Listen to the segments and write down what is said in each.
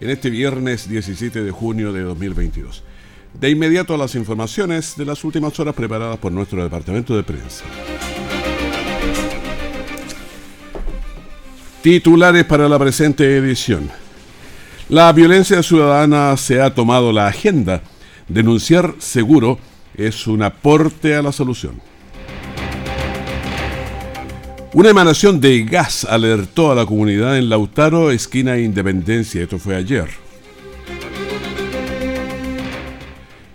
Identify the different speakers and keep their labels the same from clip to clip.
Speaker 1: en este viernes 17 de junio de 2022. De inmediato a las informaciones de las últimas horas preparadas por nuestro departamento de prensa. Titulares para la presente edición. La violencia ciudadana se ha tomado la agenda. Denunciar seguro es un aporte a la solución. Una emanación de gas alertó a la comunidad en Lautaro, esquina Independencia. Esto fue ayer.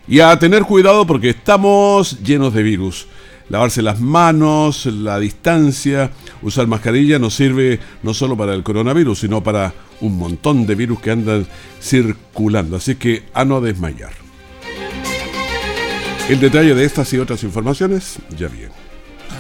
Speaker 1: Y a tener cuidado porque estamos llenos de virus. Lavarse las manos, la distancia, usar mascarilla nos sirve no solo para el coronavirus, sino para un montón de virus que andan circulando. Así que a no desmayar. El detalle de estas y otras informaciones ya viene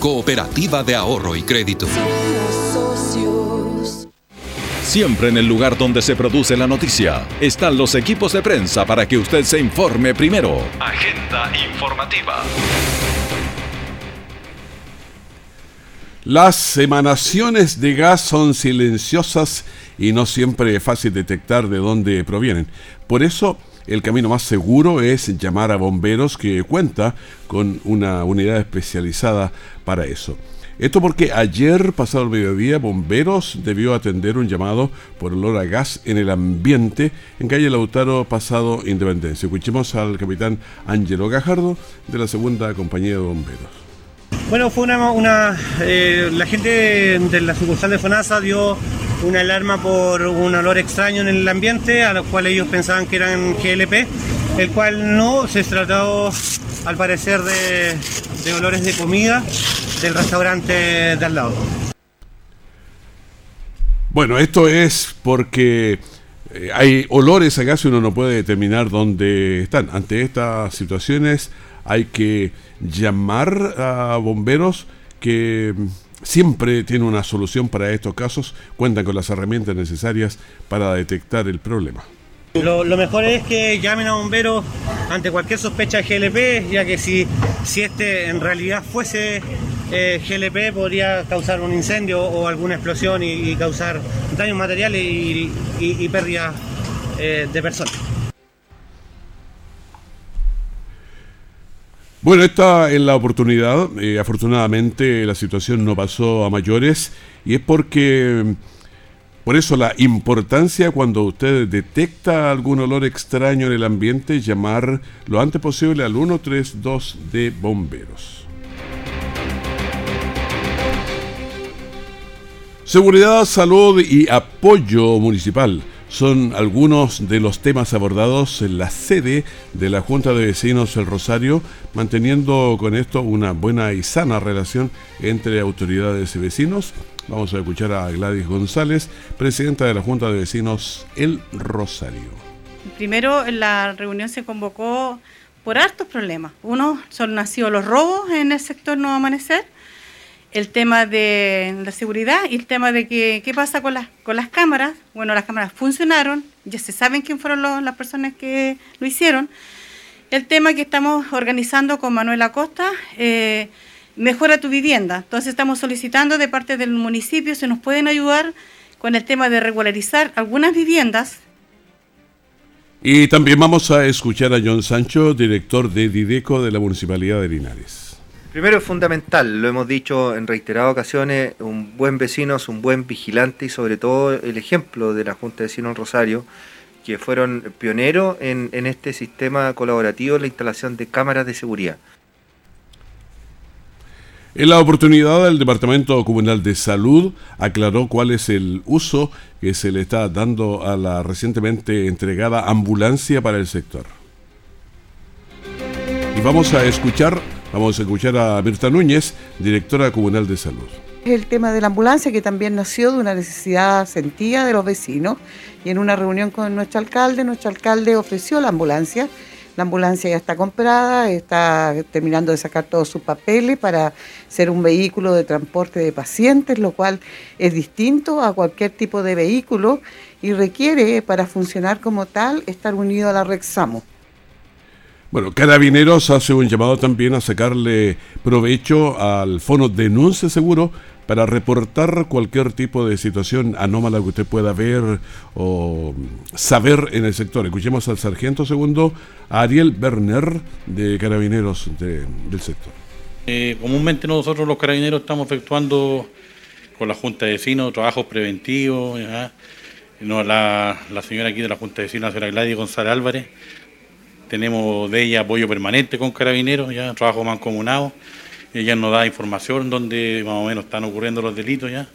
Speaker 2: Cooperativa de Ahorro y Crédito.
Speaker 3: Siempre en el lugar donde se produce la noticia están los equipos de prensa para que usted se informe primero. Agenda informativa.
Speaker 1: Las emanaciones de gas son silenciosas y no siempre es fácil detectar de dónde provienen. Por eso, el camino más seguro es llamar a bomberos que cuenta con una unidad especializada para eso. Esto porque ayer, pasado el mediodía, Bomberos debió atender un llamado por olor a gas en el ambiente en calle Lautaro, pasado Independencia. Escuchemos al capitán Ángelo Gajardo de la segunda compañía de bomberos.
Speaker 4: Bueno, fue una. Eh, la gente de la sucursal de FONASA dio una alarma por un olor extraño en el ambiente, a lo cual ellos pensaban que eran GLP, el cual no se trató al parecer de, de olores de comida del restaurante de al lado.
Speaker 1: Bueno, esto es porque eh, hay olores a gas y uno no puede determinar dónde están. Ante estas situaciones hay que llamar a bomberos que siempre tiene una solución para estos casos, cuentan con las herramientas necesarias para detectar el problema.
Speaker 4: Lo, mejor es que llamen a bomberos ante cualquier sospecha de GLP, ya que si, si este en realidad fuese eh, GLP podría causar un incendio o alguna explosión y, causar daños materiales y, y, pérdida eh, de personas.
Speaker 1: Bueno, esta es la oportunidad. Eh, afortunadamente la situación no pasó a mayores y es porque, por eso la importancia cuando usted detecta algún olor extraño en el ambiente, llamar lo antes posible al 132 de bomberos. Seguridad, salud y apoyo municipal son algunos de los temas abordados en la sede de la Junta de Vecinos El Rosario, manteniendo con esto una buena y sana relación entre autoridades y vecinos. Vamos a escuchar a Gladys González, presidenta de la Junta de Vecinos El Rosario.
Speaker 5: Primero, la reunión se convocó por hartos problemas. Uno son nacido los robos en el sector No Amanecer el tema de la seguridad y el tema de que, qué pasa con las, con las cámaras. Bueno, las cámaras funcionaron, ya se saben quién fueron las personas que lo hicieron. El tema que estamos organizando con Manuel Acosta, eh, mejora tu vivienda. Entonces estamos solicitando de parte del municipio si nos pueden ayudar con el tema de regularizar algunas viviendas.
Speaker 1: Y también vamos a escuchar a John Sancho, director de Dideco de la Municipalidad de Linares.
Speaker 6: Primero es fundamental, lo hemos dicho en reiteradas ocasiones, un buen vecino es un buen vigilante y sobre todo el ejemplo de la Junta de Vecinos Rosario, que fueron pioneros en, en este sistema colaborativo, la instalación de cámaras de seguridad.
Speaker 1: En la oportunidad, el Departamento Comunal de Salud aclaró cuál es el uso que se le está dando a la recientemente entregada ambulancia para el sector. Y vamos a escuchar, vamos a escuchar a Mirta Núñez, directora comunal de salud.
Speaker 7: El tema de la ambulancia que también nació de una necesidad sentida de los vecinos y en una reunión con nuestro alcalde, nuestro alcalde ofreció la ambulancia la ambulancia ya está comprada, está terminando de sacar todos sus papeles para ser un vehículo de transporte de pacientes, lo cual es distinto a cualquier tipo de vehículo y requiere, para funcionar como tal, estar unido a la Rexamo.
Speaker 1: Bueno, Carabineros hace un llamado también a sacarle provecho al Fono Denuncia Seguro para reportar cualquier tipo de situación anómala que usted pueda ver o saber en el sector. Escuchemos al sargento segundo Ariel Berner de Carabineros del sector.
Speaker 8: Eh, comúnmente nosotros los carabineros estamos efectuando con la Junta de Vecinos trabajos preventivos. No, la, señora aquí de la Junta de Vecinos, la señora Gladys González Álvarez, tenemos de ella apoyo permanente con carabineros, ya trabajo mancomunado ella nos da información donde más o menos están ocurriendo los delitos ya.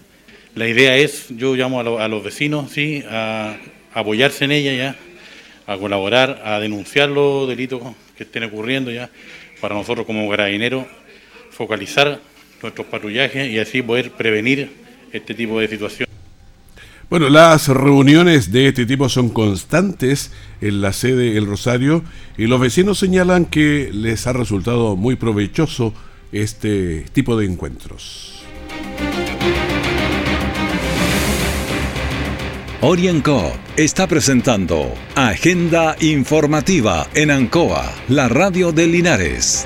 Speaker 8: La idea es, yo llamo a, los vecinos, sí, a, apoyarse en ella ya, a colaborar, a denunciar los delitos que estén ocurriendo ya, para nosotros como carabineros focalizar nuestros patrullajes y así poder prevenir este tipo de situaciones.
Speaker 1: Bueno, las reuniones de este tipo son constantes en la sede El Rosario y los vecinos señalan que les ha resultado muy provechoso este tipo de encuentros.
Speaker 3: Orienco está presentando Agenda Informativa en Ancoa, la radio de Linares.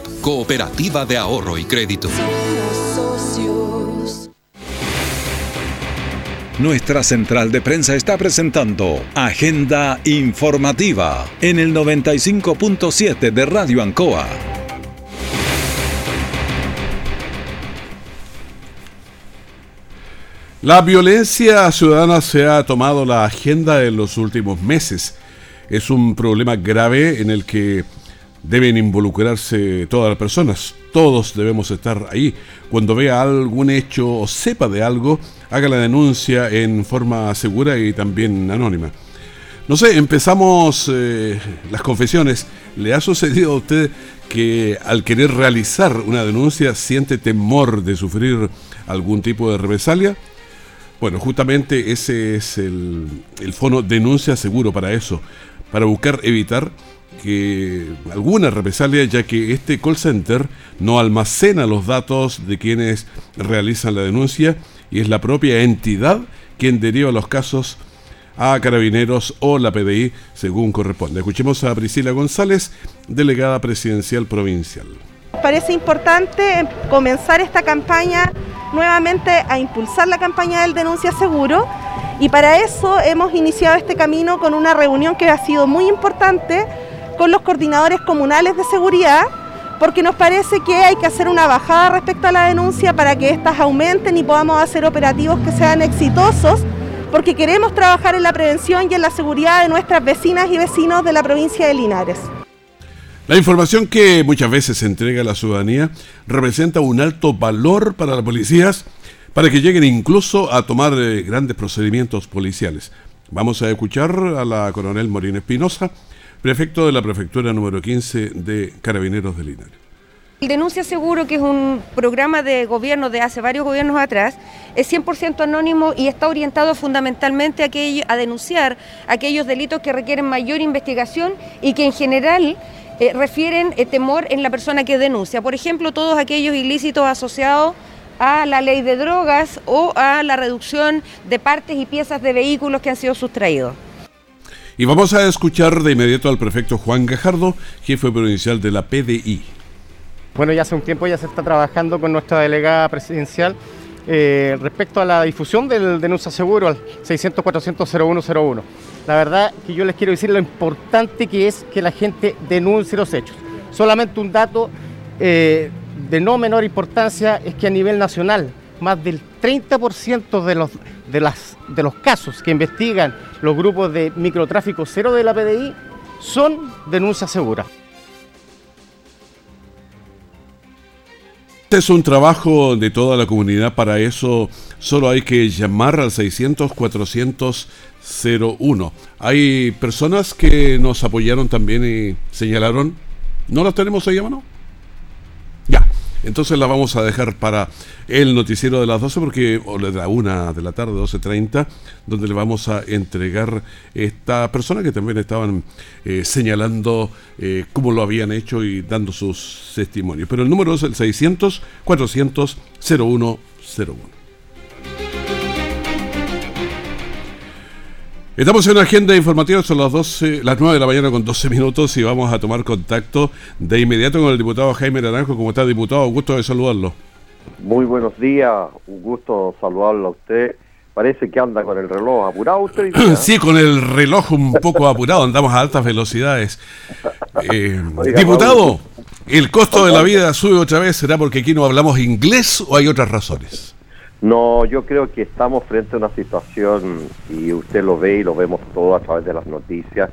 Speaker 2: Cooperativa de Ahorro y Crédito.
Speaker 3: Nuestra central de prensa está presentando Agenda Informativa en el 95.7 de Radio Ancoa.
Speaker 1: La violencia ciudadana se ha tomado la agenda en los últimos meses. Es un problema grave en el que deben involucrarse todas las personas. Todos debemos estar ahí. Cuando vea algún hecho o sepa de algo, haga la denuncia en forma segura y también anónima. No sé, empezamos eh, las confesiones. ¿Le ha sucedido a usted que al querer realizar una denuncia siente temor de sufrir algún tipo de represalia? Bueno, justamente ese es el, el fono denuncia seguro para eso, para buscar evitar que alguna represalia, ya que este call center no almacena los datos de quienes realizan la denuncia y es la propia entidad quien deriva los casos a carabineros o la PDI según corresponde. Escuchemos a Priscila González, delegada presidencial provincial.
Speaker 9: Parece importante comenzar esta campaña nuevamente a impulsar la campaña del denuncia seguro y para eso hemos iniciado este camino con una reunión que ha sido muy importante con los coordinadores comunales de seguridad, porque nos parece que hay que hacer una bajada respecto a la denuncia para que éstas aumenten y podamos hacer operativos que sean exitosos, porque queremos trabajar en la prevención y en la seguridad de nuestras vecinas y vecinos de la provincia de Linares.
Speaker 1: La información que muchas veces se entrega a la ciudadanía representa un alto valor para las policías para que lleguen incluso a tomar eh, grandes procedimientos policiales. Vamos a escuchar a la coronel Morín Espinosa, prefecto de la prefectura número 15 de Carabineros de Linares.
Speaker 10: El Denuncia Seguro, que es un programa de gobierno de hace varios gobiernos atrás, es 100% anónimo y está orientado fundamentalmente a, a denunciar aquellos delitos que requieren mayor investigación y que en general eh, refieren eh, temor en la persona que denuncia. Por ejemplo, todos aquellos ilícitos asociados a la ley de drogas o a la reducción de partes y piezas de vehículos que han sido sustraídos.
Speaker 1: Y vamos a escuchar de inmediato al prefecto Juan Gajardo, jefe provincial de la PDI.
Speaker 11: Bueno, ya hace un tiempo ya se está trabajando con nuestra delegada presidencial eh, respecto a la difusión del denuncia seguro al 600-400-0101. La verdad que yo les quiero decir lo importante que es que la gente denuncie los hechos. Solamente un dato eh, de no menor importancia es que a nivel nacional más del 30% de los, de, las, de los casos que investigan los grupos de microtráfico cero de la PDI son denuncias seguras.
Speaker 1: Este es un trabajo de toda la comunidad, para eso solo hay que llamar al 600-400-01. Hay personas que nos apoyaron también y señalaron, ¿no las tenemos ahí a mano? Ya. Entonces la vamos a dejar para el noticiero de las 12 porque o de la 1 de la tarde, 12.30, donde le vamos a entregar esta persona que también estaban eh, señalando eh, cómo lo habían hecho y dando sus testimonios. Pero el número es el 600 400 0101. Estamos en una agenda informativa, son las 12, las 9 de la mañana con 12 minutos y vamos a tomar contacto de inmediato con el diputado Jaime Naranjo. ¿Cómo está, diputado? Un gusto de saludarlo.
Speaker 12: Muy buenos días, un gusto saludarlo a usted. Parece que anda con el reloj apurado usted.
Speaker 1: Sí, con el reloj un poco apurado, andamos a altas velocidades. Eh, diputado, ¿el costo de la vida sube otra vez? ¿Será porque aquí no hablamos inglés o hay otras razones?
Speaker 12: No, yo creo que estamos frente a una situación, y usted lo ve y lo vemos todo a través de las noticias,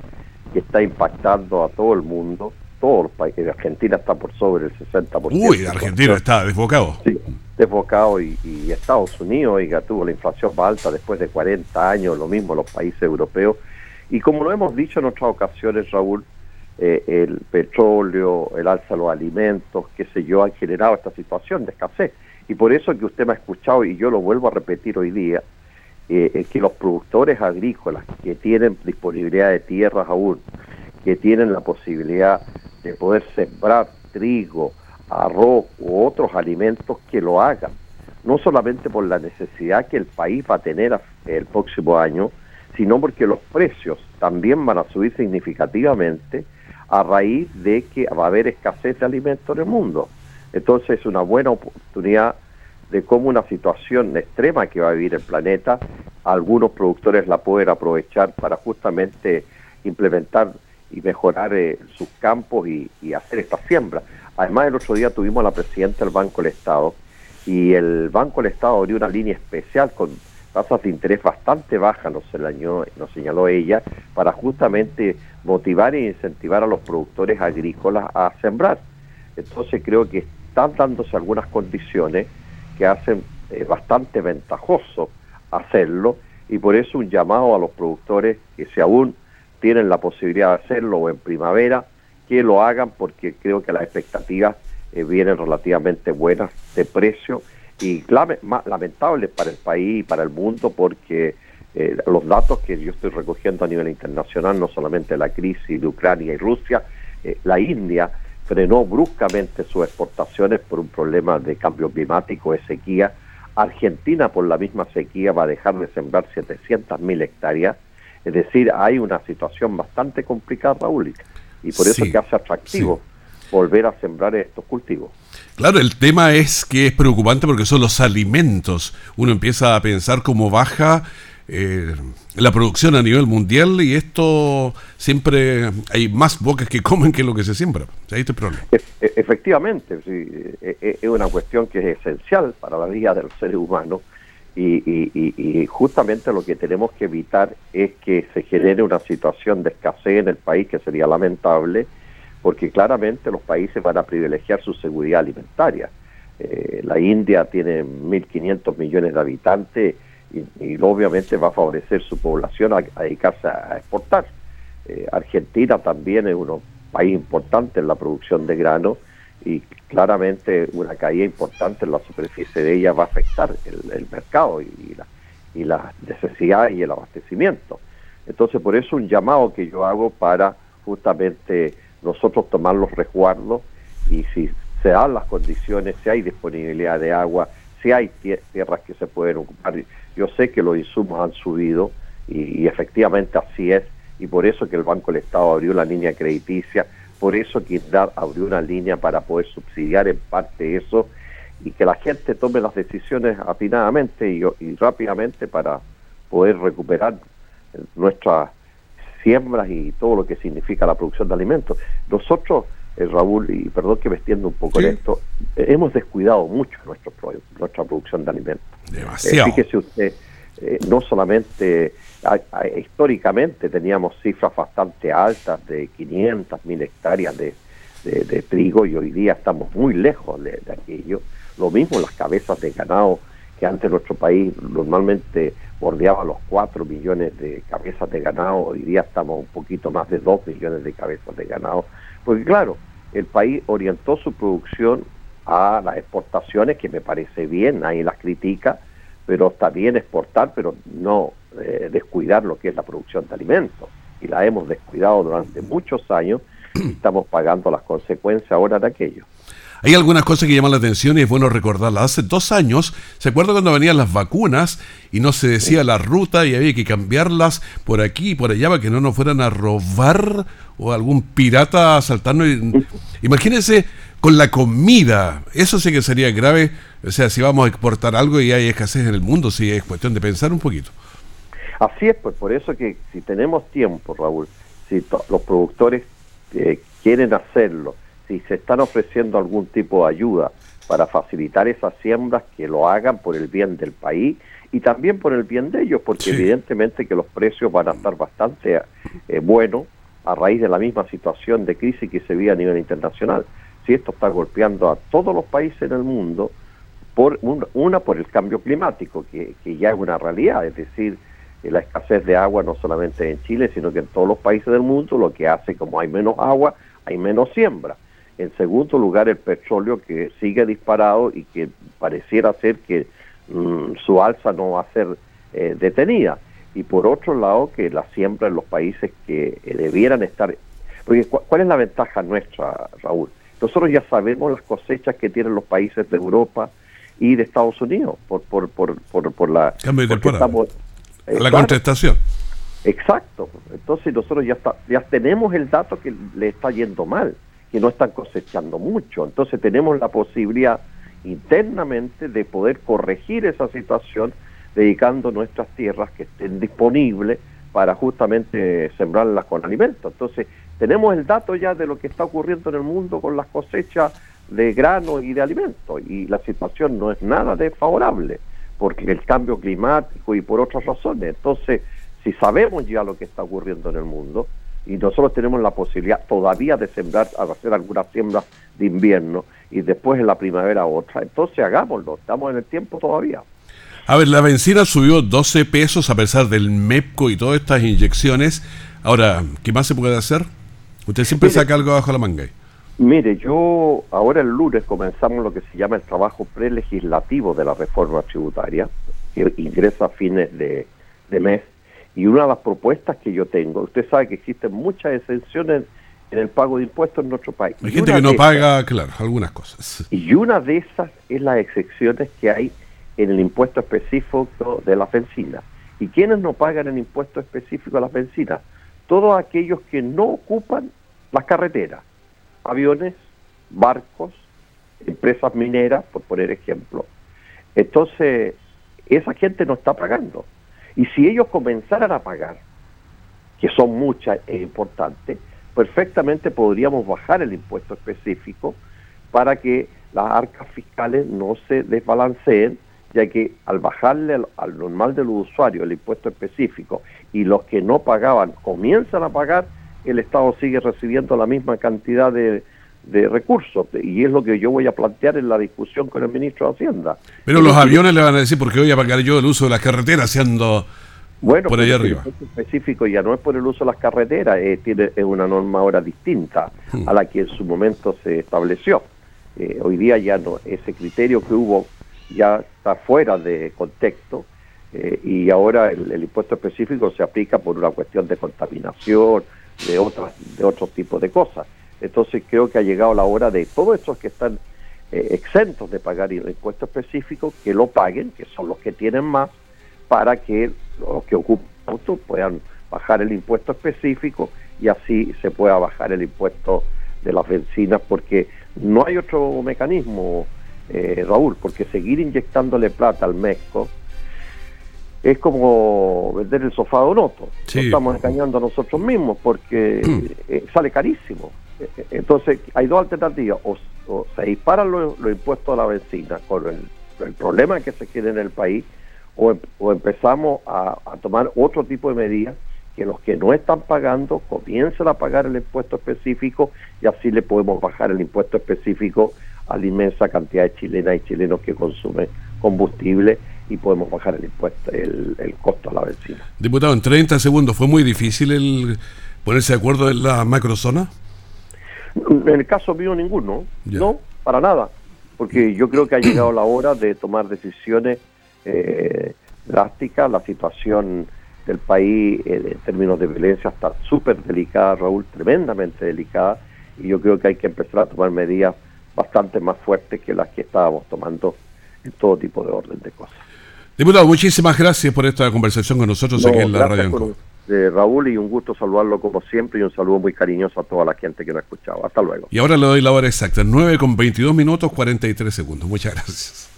Speaker 12: que está impactando a todo el mundo, todos los países. Argentina está por sobre el 60%.
Speaker 1: Uy, Argentina está desbocado.
Speaker 12: Sí, desbocado y, y, Estados Unidos, oiga, tuvo la inflación más alta después de 40 años, lo mismo los países europeos. Y como lo hemos dicho en otras ocasiones, Raúl, eh, el petróleo, el alza de los alimentos, qué sé yo, han generado esta situación de escasez. Y por eso que usted me ha escuchado, y yo lo vuelvo a repetir hoy día, eh, que los productores agrícolas que tienen disponibilidad de tierras aún, que tienen la posibilidad de poder sembrar trigo, arroz u otros alimentos, que lo hagan. No solamente por la necesidad que el país va a tener el próximo año, sino porque los precios también van a subir significativamente a raíz de que va a haber escasez de alimentos en el mundo. Entonces es una buena oportunidad de cómo una situación extrema que va a vivir el planeta, algunos productores la pueden aprovechar para justamente implementar y mejorar eh, sus campos y, hacer esta siembra. Además, el otro día tuvimos a la presidenta del Banco del Estado y el Banco del Estado abrió una línea especial con tasas de interés bastante bajas, nos señaló, nos señaló ella, para justamente motivar e incentivar a los productores agrícolas a sembrar. Entonces creo que están dándose algunas condiciones que hacen eh, bastante ventajoso hacerlo y por eso un llamado a los productores que si aún tienen la posibilidad de hacerlo o en primavera, que lo hagan porque creo que las expectativas eh, vienen relativamente buenas de precio y lamentables para el país y para el mundo porque eh, los datos que yo estoy recogiendo a nivel internacional, no solamente la crisis de Ucrania y Rusia, la India frenó bruscamente sus exportaciones por un problema de cambio climático, de sequía. Argentina, por la misma sequía, va a dejar de sembrar 700.000 hectáreas. Es decir, hay una situación bastante complicada, Raúl, y por eso es que hace atractivo volver a sembrar estos cultivos.
Speaker 1: Claro, el tema es que es preocupante porque son los alimentos. Uno empieza a pensar cómo baja eh, la producción a nivel mundial y esto siempre hay más bocas que comen que lo que se siembra. Ahí está problema.
Speaker 12: E, efectivamente, e, e, es una cuestión que es esencial para la vida de los seres humanos y, justamente lo que tenemos que evitar es que se genere una situación de escasez en el país que sería lamentable porque claramente los países van a privilegiar su seguridad alimentaria. Eh, la India tiene 1.500 millones de habitantes y, obviamente va a favorecer su población a, dedicarse a, exportar. Eh, Argentina también es un país importante en la producción de grano y claramente una caída importante en la superficie de ella va a afectar el, mercado y, y la necesidad y el abastecimiento. Entonces, por eso un llamado que yo hago para justamente nosotros tomar los resguardos y si se dan las condiciones, si hay disponibilidad de agua, si hay tierras que se pueden ocupar yo sé que los insumos han subido y, efectivamente así es y por eso que el Banco del Estado abrió la línea crediticia, por eso que INDAP abrió una línea para poder subsidiar en parte eso y que la gente tome las decisiones atinadamente y, y rápidamente para poder recuperar nuestras siembras y todo lo que significa la producción de alimentos. Nosotros, eh, Raúl, y perdón que me extiendo un poco en esto, eh, hemos descuidado mucho nuestro, nuestra producción de alimentos.
Speaker 1: Demasiado.
Speaker 12: Eh, fíjese usted, no solamente históricamente teníamos cifras bastante altas de 500 mil hectáreas de, de, trigo y hoy día estamos muy lejos de, de aquello. Lo mismo las cabezas de ganado que antes nuestro país normalmente bordeaba los 4 millones de cabezas de ganado, hoy día estamos un poquito más de 2 millones de cabezas de ganado, porque claro, el país orientó su producción a las exportaciones, que me parece bien, nadie las critica, pero está bien exportar, pero no eh, descuidar lo que es la producción de alimentos. Y la hemos descuidado durante muchos años y estamos pagando las consecuencias ahora de aquello.
Speaker 1: Hay algunas cosas que llaman la atención y es bueno recordarlas. Hace dos años, ¿se acuerda cuando venían las vacunas y no se decía la ruta y había que cambiarlas por aquí y por allá para que no nos fueran a robar o algún pirata a asaltarnos? Imagínense con la comida. Eso sí que sería grave. O sea, si vamos a exportar algo y hay escasez en el mundo, sí es cuestión de pensar un poquito.
Speaker 12: Así es, pues por eso que si tenemos tiempo, Raúl, si los productores eh, quieren hacerlo, si se están ofreciendo algún tipo de ayuda para facilitar esas siembras, que lo hagan por el bien del país y también por el bien de ellos, porque evidentemente que los precios van a estar bastante eh, buenos a raíz de la misma situación de crisis que se vive a nivel internacional. Si esto está golpeando a todos los países en el mundo, por una por el cambio climático, que, que ya es una realidad, es decir, eh, la escasez de agua no solamente en Chile, sino que en todos los países del mundo, lo que hace como hay menos agua, hay menos siembra. En segundo lugar, el petróleo que sigue disparado y que pareciera ser que mm, su alza no va a ser eh, detenida. Y por otro lado, que la siembra en los países que eh, debieran estar... Porque ¿cuál es la ventaja nuestra, Raúl? Nosotros ya sabemos las cosechas que tienen los países de Europa y de Estados Unidos por por por por, por la
Speaker 1: cambio de temporada. la contestación.
Speaker 12: Exacto. Entonces nosotros ya ya tenemos el dato que le está yendo mal que no están cosechando mucho. Entonces tenemos la posibilidad internamente de poder corregir esa situación dedicando nuestras tierras que estén disponibles para justamente sembrarlas con alimentos. Entonces tenemos el dato ya de lo que está ocurriendo en el mundo con las cosechas de grano y de alimentos y la situación no es nada desfavorable porque el cambio climático y por otras razones. Entonces, si sabemos ya lo que está ocurriendo en el mundo, y nosotros tenemos la posibilidad todavía de sembrar, hacer algunas siembras de invierno y después en la primavera otra. Entonces hagámoslo, estamos en el tiempo todavía.
Speaker 1: A ver, la benzina subió 12 pesos a pesar del MEPCO y todas estas inyecciones. Ahora, ¿qué más se puede hacer? Usted siempre saca algo bajo la manga.
Speaker 12: Mire, yo ahora el lunes comenzamos lo que se llama el trabajo prelegislativo de la reforma tributaria, que ingresa a fines de mes y una de las propuestas que yo tengo, usted sabe que existen muchas exenciones en el pago de impuestos en nuestro país.
Speaker 1: Hay gente que no paga, claro, algunas cosas.
Speaker 12: Y una de esas es las excepciones que hay en el impuesto específico de la benzina. ¿Y quiénes no pagan el impuesto específico de la benzina? Todos aquellos que no ocupan las carreteras, aviones, barcos, empresas mineras, por poner ejemplo. Entonces, esa gente no está pagando. Y si ellos comenzaran a pagar, que son muchas e importantes, perfectamente podríamos bajar el impuesto específico para que las arcas fiscales no se desbalanceen, ya que al bajarle al, normal de los usuarios el impuesto específico y los que no pagaban comienzan a pagar, el Estado sigue recibiendo la misma cantidad de, de recursos y es lo que yo voy a plantear en la discusión con el ministro de Hacienda.
Speaker 1: Pero los aviones le van a decir porque voy a pagar yo el uso de las carreteras siendo bueno, por ahí arriba.
Speaker 12: El específico ya no es por el uso de las carreteras, eh, tiene, es una norma ahora distinta hmm. a la que en su momento se estableció. Eh, hoy día ya no, ese criterio que hubo ya está fuera de contexto eh, y ahora el, el, impuesto específico se aplica por una cuestión de contaminación, de otras, de otros tipos de cosas. Entonces creo que ha llegado la hora de todos estos que están eh, exentos de pagar el impuesto específico, que lo paguen, que son los que tienen más, para que los que ocupan autos puedan bajar el impuesto específico y así se pueda bajar el impuesto de las bencinas porque no hay otro mecanismo, eh, Raúl, porque seguir inyectándole plata al México es como vender el sofá de Onoto. estamos engañando a nosotros mismos porque eh, sale carísimo. Entonces, hay dos alternativas. O, se disparan los, impuestos a la benzina con el, problema que se quiere en el país, o, em, empezamos a, tomar otro tipo de medidas que los que no están pagando comiencen a pagar el impuesto específico y así le podemos bajar el impuesto específico a la inmensa cantidad de chilenas y chilenos que consumen combustible y podemos bajar el impuesto, el, costo a la benzina.
Speaker 1: Diputado, en 30 segundos, ¿fue muy difícil el ponerse de acuerdo en la macrozona?
Speaker 12: En el caso mío ninguno, no, para nada, porque yo creo que ha llegado la hora de tomar decisiones eh, drásticas, la situación del país eh, en términos de violencia está súper delicada, Raúl, tremendamente delicada, y yo creo que hay que empezar a tomar medidas bastante más fuertes que las que estábamos tomando en todo tipo de orden de cosas.
Speaker 1: Diputado, muchísimas gracias por esta conversación con nosotros aquí en la radio.
Speaker 12: Raúl y un gusto saludarlo como siempre y un saludo muy cariñoso a toda la gente que nos ha escuchado. Hasta luego.
Speaker 1: Y ahora le doy la hora exacta, 9 con 22 minutos 43 segundos. Muchas gracias.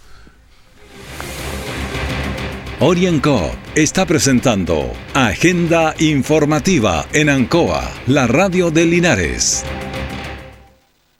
Speaker 3: Orienco está presentando Agenda Informativa en Ancoa, la radio de Linares.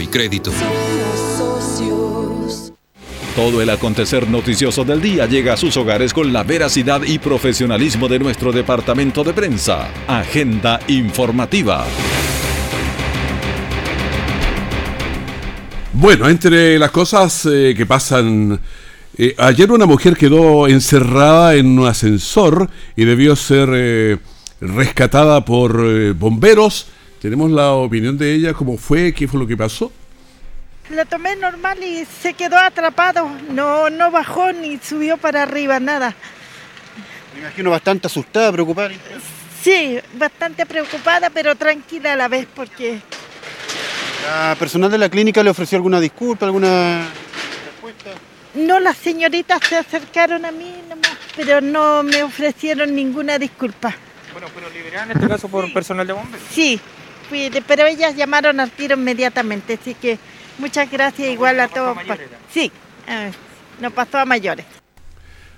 Speaker 2: y Crédito.
Speaker 3: Todo el acontecer noticioso del día llega a sus hogares con la veracidad y profesionalismo de nuestro departamento de prensa. Agenda informativa.
Speaker 1: Bueno, entre las cosas eh, que pasan, eh, ayer una mujer quedó encerrada en un ascensor y debió ser eh, rescatada por bomberos tenemos la opinión de ella, cómo fue, qué fue lo que pasó.
Speaker 13: La tomé normal y se quedó atrapado, no, no bajó ni subió para arriba, nada.
Speaker 14: Me imagino bastante asustada, preocupada.
Speaker 13: Sí, bastante preocupada, pero tranquila a la vez porque...
Speaker 14: ¿La personal de la clínica le ofreció alguna disculpa, alguna
Speaker 13: respuesta? No, las señoritas se acercaron a mí, pero no me ofrecieron ninguna disculpa.
Speaker 14: Bueno, pero liberaron en este caso por personal de bomberos.
Speaker 13: Sí, pero ellas llamaron al tiro inmediatamente, así que muchas gracias igual a todos. Sí, no pasó a mayores.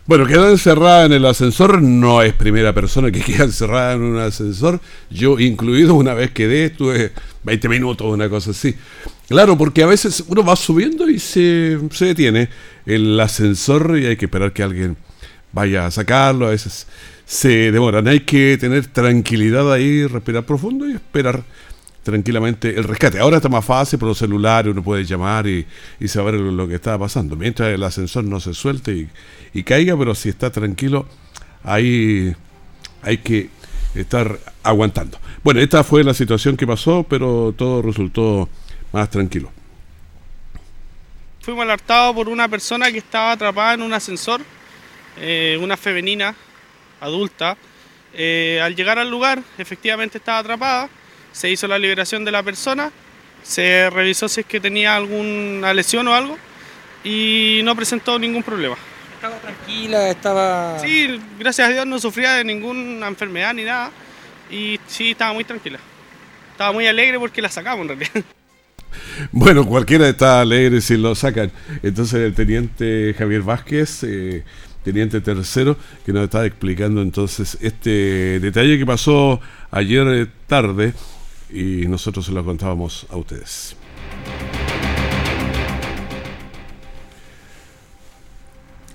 Speaker 1: Bueno, quedó encerrada en el ascensor, no es primera persona que queda encerrada en un ascensor, yo incluido una vez quedé, estuve 20 minutos, una cosa así. Claro, porque a veces uno va subiendo y se, se detiene el ascensor y hay que esperar que alguien vaya a sacarlo, a veces se demoran. Hay que tener tranquilidad ahí, respirar profundo y esperar tranquilamente el rescate. Ahora está más fácil por los celulares, uno puede llamar y, saber lo, que está pasando. Mientras el ascensor no se suelte y, caiga, pero si está tranquilo, ahí hay que estar aguantando. Bueno, esta fue la situación que pasó, pero todo resultó más tranquilo.
Speaker 15: Fuimos alertados por una persona que estaba atrapada en un ascensor, eh, una femenina adulta. Eh, al llegar al lugar, efectivamente estaba atrapada, se hizo la liberación de la persona, se revisó si es que tenía alguna lesión o algo y no presentó ningún problema.
Speaker 14: Estaba tranquila, estaba...
Speaker 15: Sí, gracias a Dios no sufría de ninguna enfermedad ni nada y sí, estaba muy tranquila. Estaba muy alegre porque la sacamos en realidad.
Speaker 1: Bueno, cualquiera está alegre si lo sacan. Entonces el teniente Javier Vázquez... Eh, teniente tercero, que nos está explicando entonces este detalle que pasó ayer eh, tarde y nosotros se lo contábamos a ustedes.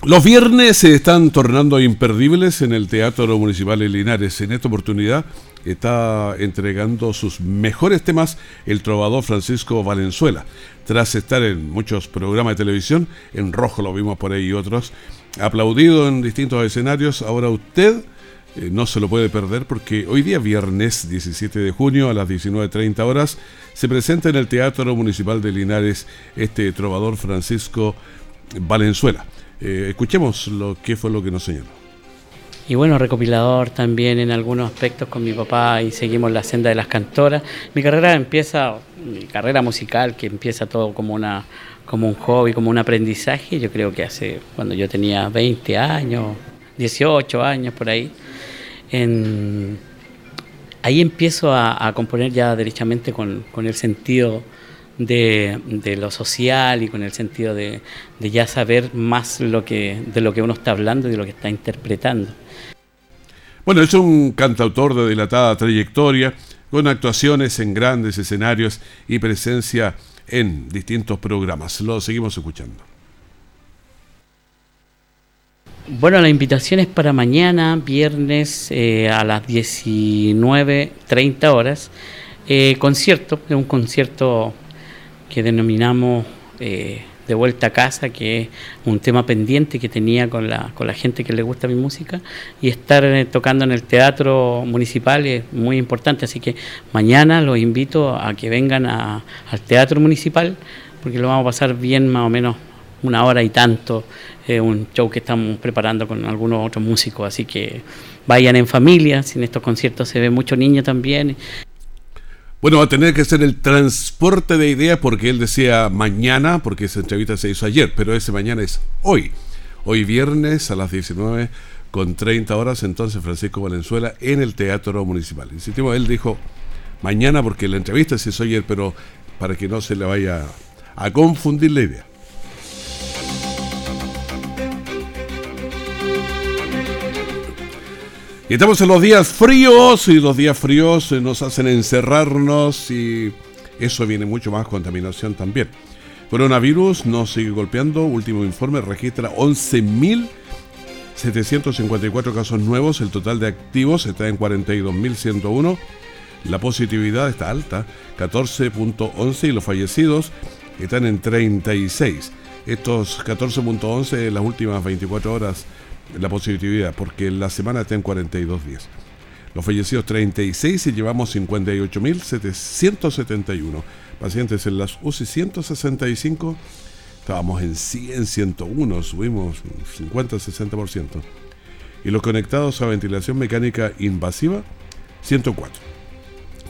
Speaker 1: Los viernes se están tornando imperdibles en el Teatro Municipal de Linares. En esta oportunidad está entregando sus mejores temas el trovador Francisco Valenzuela. Tras estar en muchos programas de televisión, en rojo lo vimos por ahí y otros, aplaudido en distintos escenarios, ahora usted eh, no se lo puede perder porque hoy día, viernes 17 de junio a las 19.30 horas, se presenta en el Teatro Municipal de Linares este trovador Francisco Valenzuela. Eh, escuchemos lo que fue lo que nos señaló.
Speaker 16: Y bueno, recopilador también en algunos aspectos con mi papá y seguimos la senda de las cantoras. Mi carrera empieza, mi carrera musical, que empieza todo como una como un hobby, como un aprendizaje, yo creo que hace cuando yo tenía 20 años, 18 años por ahí, ahí empiezo a, componer ya derechamente con, el sentido de, lo social y con el sentido de, ya saber más lo que, de lo que uno está hablando y de lo que está interpretando.
Speaker 1: Bueno, es un cantautor de dilatada trayectoria, con actuaciones en grandes escenarios y presencia en distintos programas. Lo seguimos escuchando.
Speaker 16: Bueno, la invitación es para mañana, viernes eh, a las 19.30 horas. Eh, concierto, es un concierto que denominamos eh, De vuelta a casa, que es un tema pendiente que tenía con la, con la gente que le gusta mi música. Y estar tocando en el teatro municipal es muy importante, así que mañana los invito a que vengan al teatro municipal, porque lo vamos a pasar bien más o menos una hora y tanto, es un show que estamos preparando con algunos otros músicos, así que vayan en familia, si en estos conciertos se ve mucho niño también.
Speaker 1: Bueno, va a tener que ser el transporte de ideas porque él decía mañana, porque esa entrevista se hizo ayer, pero ese mañana es hoy. Hoy viernes a las 19 con 30 horas, entonces Francisco Valenzuela en el Teatro Municipal. Insistimos, él dijo mañana porque la entrevista se hizo ayer, pero para que no se le vaya a confundir la idea. Estamos en los días fríos y los días fríos nos hacen encerrarnos y eso viene mucho más contaminación también. Coronavirus nos sigue golpeando. Último informe registra 11.754 casos nuevos. El total de activos está en 42.101. La positividad está alta, 14.11 y los fallecidos están en 36. Estos 14.11 en las últimas 24 horas la positividad, porque la semana está en 42 días. Los fallecidos 36 y llevamos 58.771. Pacientes en las UCI 165, estábamos en 100, 101, subimos 50-60%. Y los conectados a ventilación mecánica invasiva, 104.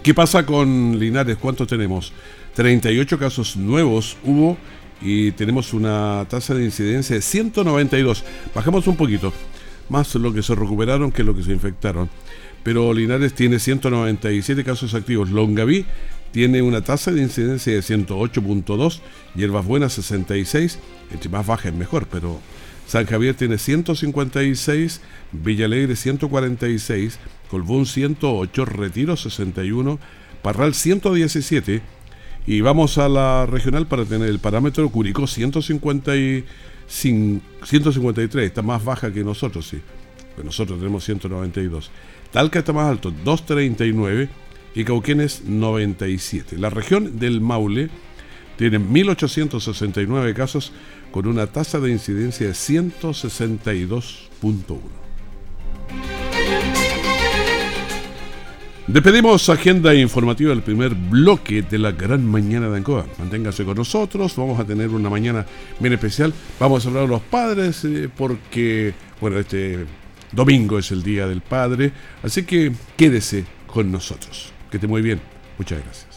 Speaker 1: ¿Qué pasa con Linares? ¿Cuánto tenemos? 38 casos nuevos hubo y tenemos una tasa de incidencia de 192. Bajamos un poquito, más lo que se recuperaron que lo que se infectaron. Pero Linares tiene 197 casos activos. Longaví tiene una tasa de incidencia de 108.2, Hierbas Buenas 66, entre más baja es mejor, pero San Javier tiene 156, Villa Alegre 146, Colbún 108, Retiro 61, Parral 117, y vamos a la regional para tener el parámetro Curicó 153, está más baja que nosotros, sí. Pues nosotros tenemos 192. Talca está más alto, 239 y Cauquenes 97. La región del Maule tiene 1869 casos con una tasa de incidencia de 162.1. Despedimos agenda informativa del primer bloque de la gran mañana de Ancoa. Manténgase con nosotros, vamos a tener una mañana bien especial. Vamos a hablar de los padres eh, porque, bueno, este domingo es el Día del Padre, así que quédese con nosotros. Que esté muy bien. Muchas gracias.